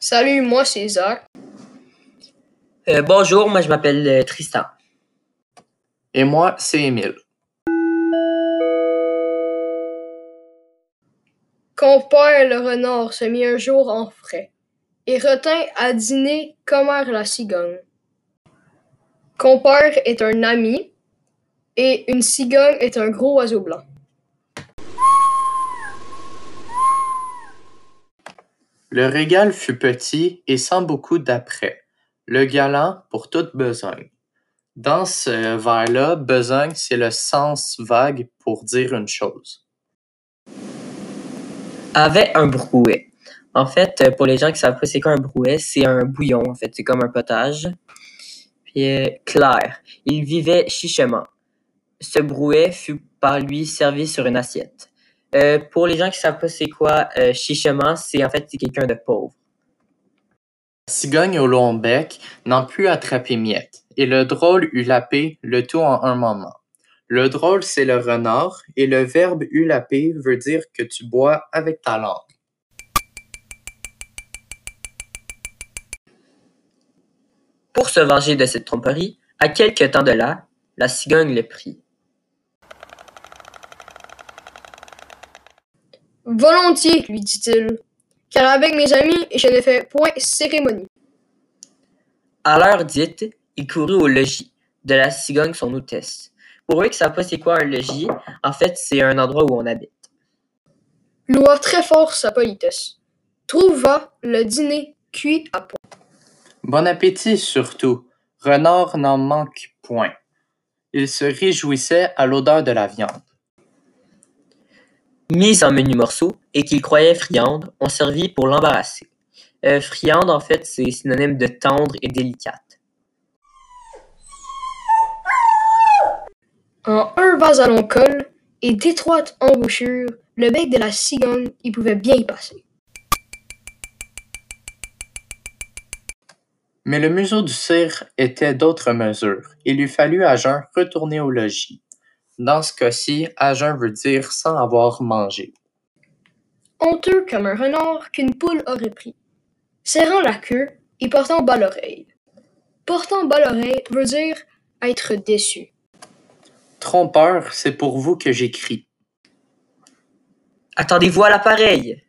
Salut, moi c'est Zach. Euh, bonjour, moi je m'appelle euh, Tristan. Et moi, c'est Émile. Compère le renard se mit un jour en frais et retint à dîner Commère la cigogne. Compère est un ami et une cigogne est un gros oiseau blanc. Le régal fut petit et sans beaucoup d'apprêt. Le galant pour toute besogne. Dans ce vers-là, besogne, c'est le sens vague pour dire une chose. Avait un brouet. En fait, pour les gens qui savent pas c'est quoi un brouet, c'est un bouillon, en fait, c'est comme un potage. Puis euh, clair, il vivait chichement. Ce brouet fut par lui servi sur une assiette. Euh, pour les gens qui savent pas c'est quoi euh, chichement, c'est en fait c'est quelqu'un de pauvre. La cigogne au long bec n'en put attraper miette, et le drôle eut lapé le tout en un moment. Le drôle, c'est le renard, et le verbe eut lapé veut dire que tu bois avec ta langue. Pour se venger de cette tromperie, à quelque temps de là, la cigogne le prit. Volontiers, lui dit-il, car avec mes amis je ne fais point cérémonie. À l'heure dite, il courut au logis de la cigogne son hôtesse. Pour eux qui savent pas c'est quoi un logis, en fait c'est un endroit où on habite. Loua très fort sa politesse. Trouva le dîner cuit à point. Bon appétit surtout. Renard n'en manque point. Il se réjouissait à l'odeur de la viande. Mise en menus morceaux et qu'il croyait friande, on servit pour l'embarrasser. Euh, friande, en fait, c'est synonyme de tendre et délicate. En un vase à long col et d'étroite embouchure, le bec de la cigogne y pouvait bien y passer. Mais le museau du cire était d'autre mesure. Il lui fallut à jeun retourner au logis. Dans ce cas-ci, à jeun veut dire sans avoir mangé. Honteux comme un renard qu'une poule aurait pris. Serrant la queue et portant bas l'oreille. Portant bas l'oreille veut dire être déçu. Trompeur, c'est pour vous que j'écris. Attendez-vous à l'appareil!